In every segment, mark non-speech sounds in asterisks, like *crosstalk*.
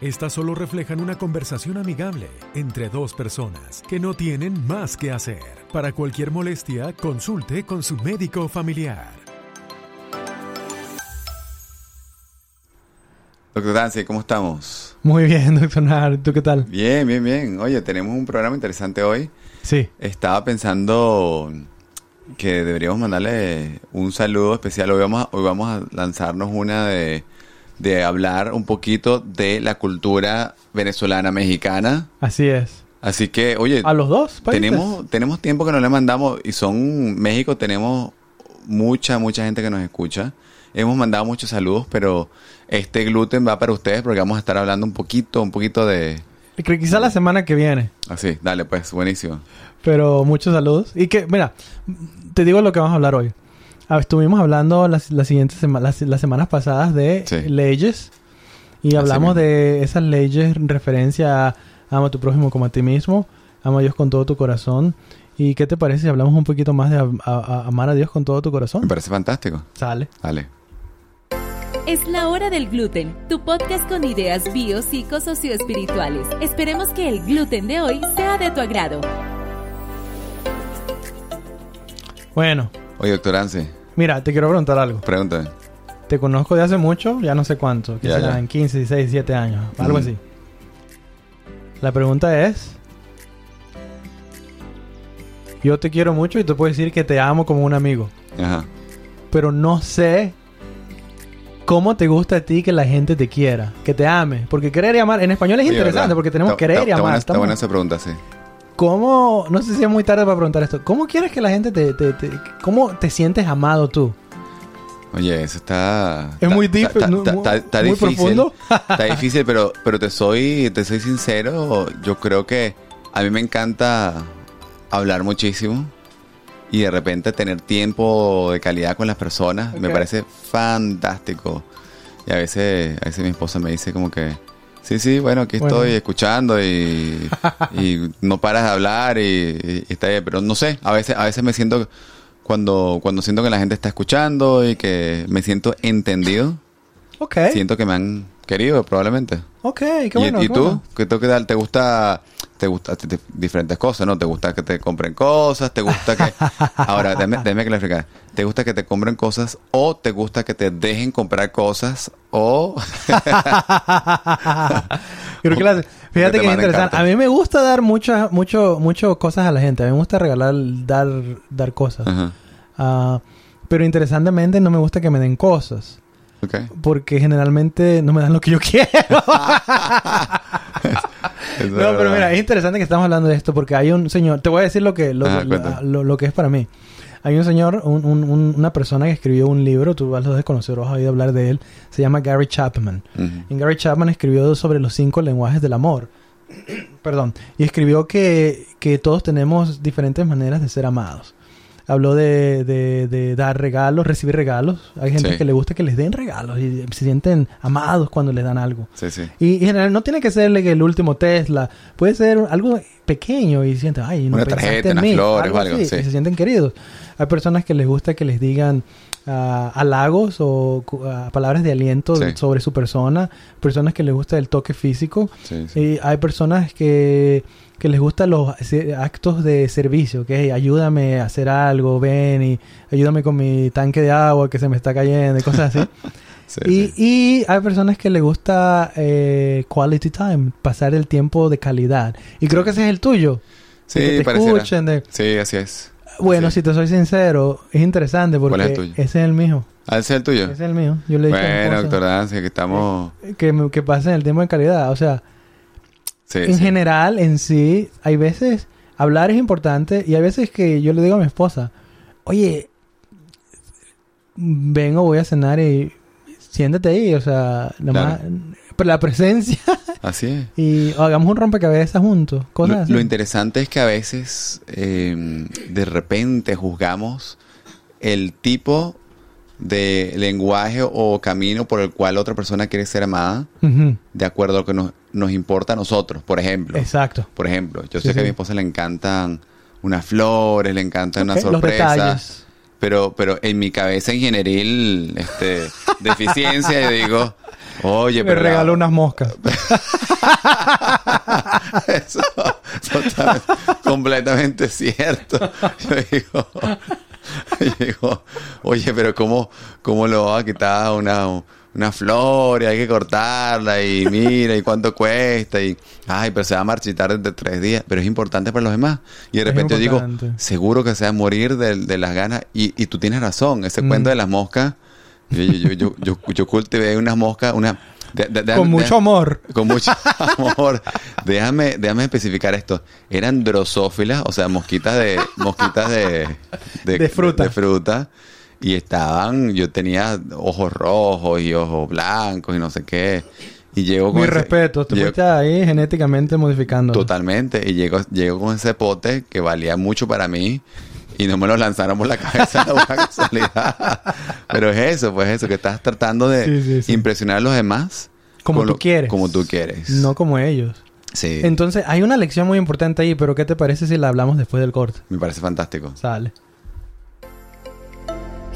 Estas solo reflejan una conversación amigable entre dos personas que no tienen más que hacer. Para cualquier molestia, consulte con su médico familiar. Doctor Dancy, ¿cómo estamos? Muy bien, *laughs* doctor Nard. ¿Tú qué tal? Bien, bien, bien. Oye, tenemos un programa interesante hoy. Sí. Estaba pensando que deberíamos mandarle un saludo especial. Hoy vamos a, hoy vamos a lanzarnos una de, de hablar un poquito de la cultura venezolana mexicana. Así es. Así que, oye, ¿A los dos países? tenemos, tenemos tiempo que no le mandamos y son México tenemos mucha, mucha gente que nos escucha. Hemos mandado muchos saludos, pero este gluten va para ustedes porque vamos a estar hablando un poquito, un poquito de... Quizá la semana que viene. Así, dale pues, buenísimo. Pero muchos saludos. Y que, mira, te digo lo que vamos a hablar hoy. Ah, Estuvimos hablando las, las siguientes sema- las, las semanas pasadas de Sí. leyes. Y hablamos de esas leyes en referencia a ama a tu prójimo como a ti mismo. Ama a Dios con todo tu corazón. ¿Y qué te parece si hablamos un poquito más de a- a- a- amar a Dios con todo tu Me corazón? parece fantástico. Sale. Dale. Es la hora del gluten, tu podcast con ideas bio, psico, socioespirituales. Esperemos que el gluten de hoy sea de tu agrado. Bueno, Oye, doctor Anse, mira, te quiero preguntar algo. pregúntame. Te conozco de hace mucho, ya no sé cuánto, que serán ya. 15, 16, 17 años, algo así. La pregunta es, yo te quiero mucho y te puedo decir que te amo como un amigo, Ajá. pero no sé cómo te gusta a ti que la gente te quiera, que te ame, porque querer y amar, en español es interesante ¿verdad? porque tenemos querer y está amar. buena- Está buena esa pregunta, sí. ¿Cómo, no sé si es muy tarde para preguntar esto, cómo quieres que la gente te, te- te- cómo te sientes amado tú? Oye, eso está... Es muy deep, está muy difícil. profundo. Está *laughs* difícil, pero, pero te soy, te soy sincero. Yo creo que a mí me encanta hablar muchísimo y de repente tener tiempo de calidad con las personas. Me parece fantástico. Y a veces, a veces mi esposa me dice como que, sí, sí, bueno, aquí Bueno. estoy escuchando y, *laughs* y no paras de hablar y, y está bien. Pero no sé, a veces, a veces me siento, cuando, cuando siento que la gente está escuchando y que me siento entendido, Ok, siento que me han querido probablemente. ok, qué ¿Y, bueno. y qué tú? bueno. ¿Qué tú qué tal? ¿Te gusta, te gusta te- te- diferentes cosas, no? ¿Te gusta que te compren cosas? ¿Te gusta que... *laughs* Ahora, déjame, déjame clarificar. ¿Te gusta que te compren cosas o te gusta que te dejen comprar cosas o... *laughs* Creo que fíjate que es interesante. cartas. A mí me gusta dar muchas, mucho, mucho cosas a la gente. A mí me gusta regalar, dar, dar cosas. Ah, pero interesantemente no me gusta que me den cosas. Porque generalmente no me dan lo que yo *laughs* quiero. *laughs* No, pero mira, es interesante que estamos hablando de esto porque hay un señor, te voy a decir lo que, lo, Ajá, lo- lo- lo que es para mí. Hay un señor, un- un- un- una persona que escribió un libro, tú vas a desconocer has oído hablar de él, se llama Gary Chapman. Y Gary Chapman escribió sobre los cinco lenguajes del amor. *clears throat* Perdón. Y escribió que, que todos tenemos diferentes maneras de ser amados. Habló de, de- de dar regalos, recibir regalos. Hay gente Sí. que le gusta que les den regalos y se sienten amados cuando les dan algo. Sí, sí. Y en general no tiene que ser el último Tesla. Puede ser algo pequeño y sienten, ay, no Una tarjeta, en unas mí. flores algo, así, sí. y se sienten queridos. Hay personas que les gusta que les digan ah, halagos o ah, palabras de aliento Sí. sobre su persona. Personas que les gusta el toque físico. Sí, sí. Y hay personas que, que les gustan los actos de servicio, que "Hey, ayúdame a hacer algo, ven y ayúdame con mi tanque de agua que se me está cayendo y cosas así. *laughs* Sí, y, sí. y hay personas que les gusta eh, quality time, pasar el tiempo de calidad. Y creo que ese es el tuyo. Sí, que te escuchen. de- Sí, así es. Bueno, Sí. si te soy sincero, es interesante porque ¿Cuál es ese es el mío. ¿Ah, ese es el tuyo? Ese es el mío. Yo le Bueno, doctor que estamos... que, que pasen el tiempo de calidad. O sea, Sí, en sí. general, en sí, hay veces hablar es importante y hay veces que yo le digo a mi esposa, oye, vengo, voy a cenar y siéntate ahí, o sea, nada Claro. más, la presencia Así es. y hagamos un rompecabezas juntos, cosas Lo, así. lo interesante es que a veces eh, de repente juzgamos el tipo de lenguaje o camino por el cual otra persona quiere ser amada de acuerdo a lo que nos, nos importa a nosotros. Por ejemplo, Exacto. por ejemplo, yo Sí, sé que a mi esposa le encantan unas flores, le encantan Ok, unas sorpresas. Pero, pero en mi cabeza ingenieril, este, *laughs* deficiencia, y digo, oye, Me pero. regaló unas moscas. *laughs* Eso, completamente cierto. Yo digo, yo digo, oye, pero ¿cómo, cómo lo va a quitar una, una flor y hay que cortarla y mira y cuánto cuesta y ay, pero se va a marchitar dentro de tres días, pero es importante para los demás. Y de repente yo digo, seguro que se va a morir de, de las ganas y, y tú tienes razón, ese Mm. cuento de las moscas, yo, yo, yo, yo, yo, cultivé unas moscas, una... de- de- de- Con mucho amor. con mucho amor. Déjame, déjame especificar esto. Eran drosófilas, o sea, mosquitas de, mosquitas de, De fruta. de fruta. Y estaban, yo tenía ojos rojos y ojos blancos y no sé qué. Y llego con Mi ese- respeto. Llego- fuiste ahí genéticamente modificando. Totalmente. Y llego, llego con ese pote que valía mucho para mí. Y no me lo lanzaron por la cabeza *laughs* de casualidad. Pero es eso, pues eso, que estás tratando de Sí, sí, sí. impresionar a los demás. Como tú lo- quieres. Como tú quieres. No como ellos. Sí. Entonces, hay una lección muy importante ahí, pero ¿qué te parece si la hablamos después del corte? Me parece fantástico. Sale.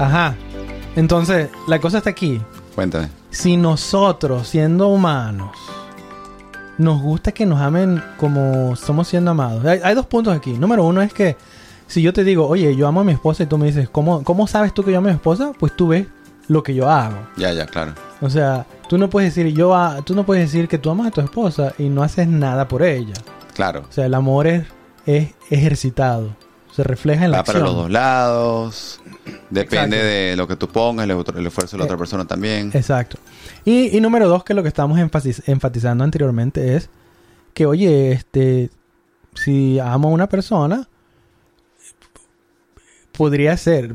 Ajá. Entonces, la cosa está aquí. Cuéntame. Si nosotros, siendo humanos, nos gusta que nos amen como somos siendo amados. Hay, hay dos puntos aquí. Número uno es que si yo te digo, oye, yo amo a mi esposa y tú me dices, ¿cómo, ¿cómo sabes tú que yo amo a mi esposa? Pues tú ves lo que yo hago. Ya, ya, claro. O sea, tú no puedes decir, yo a- tú no puedes decir que tú amas a tu esposa y no haces nada por ella. Claro. O sea, el amor es, es ejercitado. Se refleja en la Va para acción. los dos lados. Depende Exacto. de lo que tú pongas, el, otro- el esfuerzo de la Eh, otra persona también. Exacto. Y, y número dos, que lo que estamos enfatiz- enfatizando anteriormente es que, oye, este, si amo a una persona, podría ser,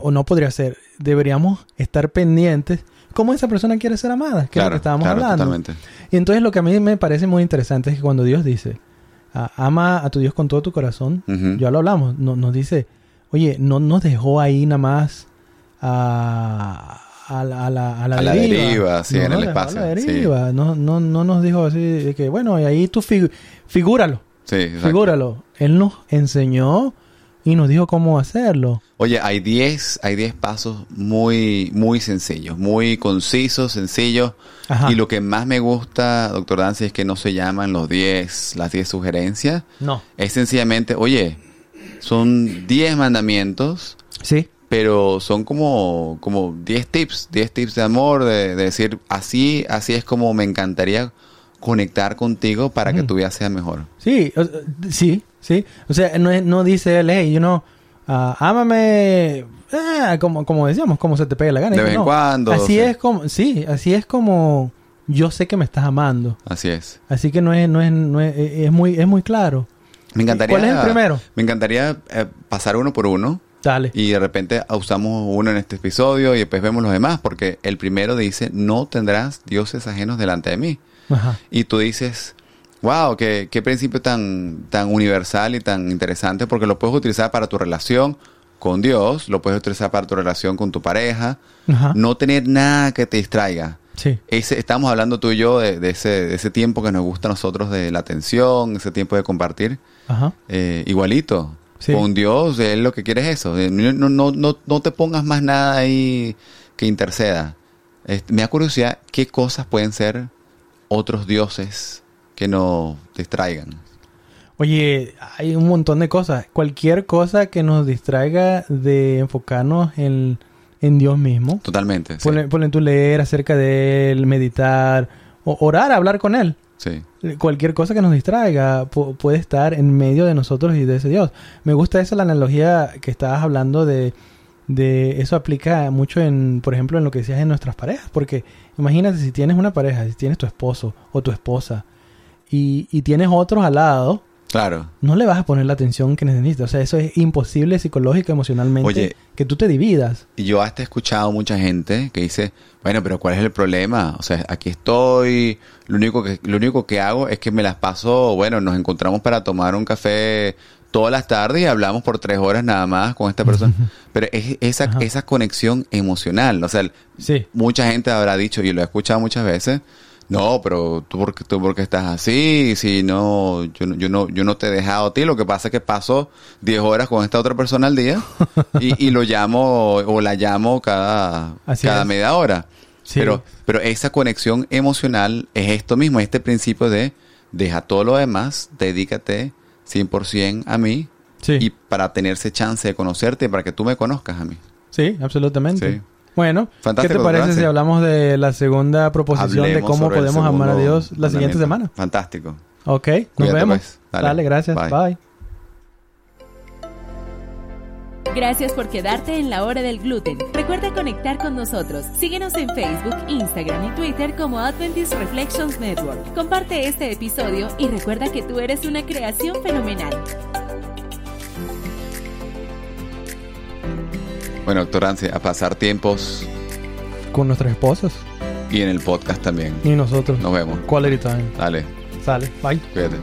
o no podría ser, deberíamos estar pendientes cómo esa persona quiere ser amada, que es lo que estábamos claro, hablando. totalmente. Y entonces lo que a mí me parece muy interesante es que cuando Dios dice, "Ah, ama a tu Dios con todo tu corazón, Ujú. ya lo hablamos, no- nos dice, oye, no nos dejó ahí nada más a, a la, a la, a la A la deriva. sí, No en el a espacio, la sí. No, no, no nos dijo así de que, bueno, y ahí tú figúralo, Sí, exacto. figúralo. Él nos enseñó y nos dijo cómo hacerlo. Oye, hay 10 hay 10 pasos muy muy sencillos, muy concisos, sencillos. Ajá. Y lo que más me gusta, doctor Dancy, es que no se llaman los 10, las 10 sugerencias. No. Es sencillamente, oye, son 10 mandamientos, Sí. pero son como, como 10 tips, 10 tips de amor, de, de decir, así, así es como me encantaría conectar contigo para que Ujú. tu vida sea mejor. Sí, sí, sí. O sea, no, no dice él, hey, you know, ah, ámame, eh, como, como decíamos, como se te pegue la gana. De vez en no, cuando, Así sí. es como, sí, así es como yo sé que me estás amando. Así es. Así que no es, no es, no es, es muy, es muy claro. Me encantaría. ¿Cuál es el primero? Me encantaría eh, pasar uno por uno. Dale. Y de repente usamos uno en este episodio y después vemos los demás, porque el primero dice, no tendrás dioses ajenos delante de mí. Ajá. Y tú dices, wow, qué, qué principio tan, tan universal y tan interesante, porque lo puedes utilizar para tu relación con Dios, lo puedes utilizar para tu relación con tu pareja, Ajá. no tener nada que te distraiga. Sí. Ese, estamos hablando tú y yo de, de ese, de ese tiempo que nos gusta a nosotros de la atención, ese tiempo de compartir. Ajá. Eh, igualito. Sí. Con Dios, Él lo que quiere es eso. Eh, No, no, no, no, no te pongas más nada ahí que interceda. Este, me da curiosidad qué cosas pueden ser otros dioses que nos distraigan. Oye, hay un montón de cosas. Cualquier cosa que nos distraiga de enfocarnos en, en Dios mismo. Totalmente. sí. Ponle, ponle tú leer acerca de él, meditar, o orar, hablar con él. Sí. Cualquier cosa que nos distraiga pu- puede estar en medio de nosotros y de ese Dios. Me gusta esa la analogía que estabas hablando de, de eso aplica mucho en, por ejemplo, en lo que decías en nuestras parejas, porque imagínate si tienes una pareja, si tienes tu esposo o tu esposa y, y tienes otros al lado, Claro. no le vas a poner la atención que necesitas. O sea, eso es imposible psicológica, emocionalmente, Oye. que tú te dividas. Y yo hasta he escuchado mucha gente que dice, bueno, pero ¿cuál es el problema? O sea, aquí estoy, lo único que, lo único que hago es que me las paso, bueno, nos encontramos para tomar un café todas las tardes y hablamos por tres horas nada más con esta persona. Pero es esa, Ajá. esa conexión emocional. O sea, Sí. mucha gente habrá dicho, y lo he escuchado muchas veces, no, pero tú porque tú porque estás así, si no yo, no- yo no yo no te he dejado a ti, lo que pasa es que paso 10 horas con esta otra persona al día y, y lo llamo o la llamo cada Así cada es. media hora. Sí. Pero pero esa conexión emocional es esto mismo, este principio de deja todo lo demás, dedícate 100% a mí Sí. y para tener ese chance de conocerte, para que tú me conozcas a mí. Sí, absolutamente. Sí. Bueno, Fantástico, ¿qué te parece gracias. si hablamos de la segunda proposición de cómo podemos amar a Dios la siguiente semana? Fantástico. Ok, nos Cuídate, vemos. pues. Dale. Dale, gracias. Bye. Bye. Gracias por quedarte en la hora del gluten. Recuerda conectar con nosotros. Síguenos en Facebook, Instagram y Twitter como Adventist Reflections Network. Comparte este episodio y recuerda que tú eres una creación fenomenal. Bueno, doctor Anse, a pasar tiempos Con nuestras esposas y en el podcast también. y nosotros. Nos vemos. Quality time. Dale, Sale. Bye. cuídate.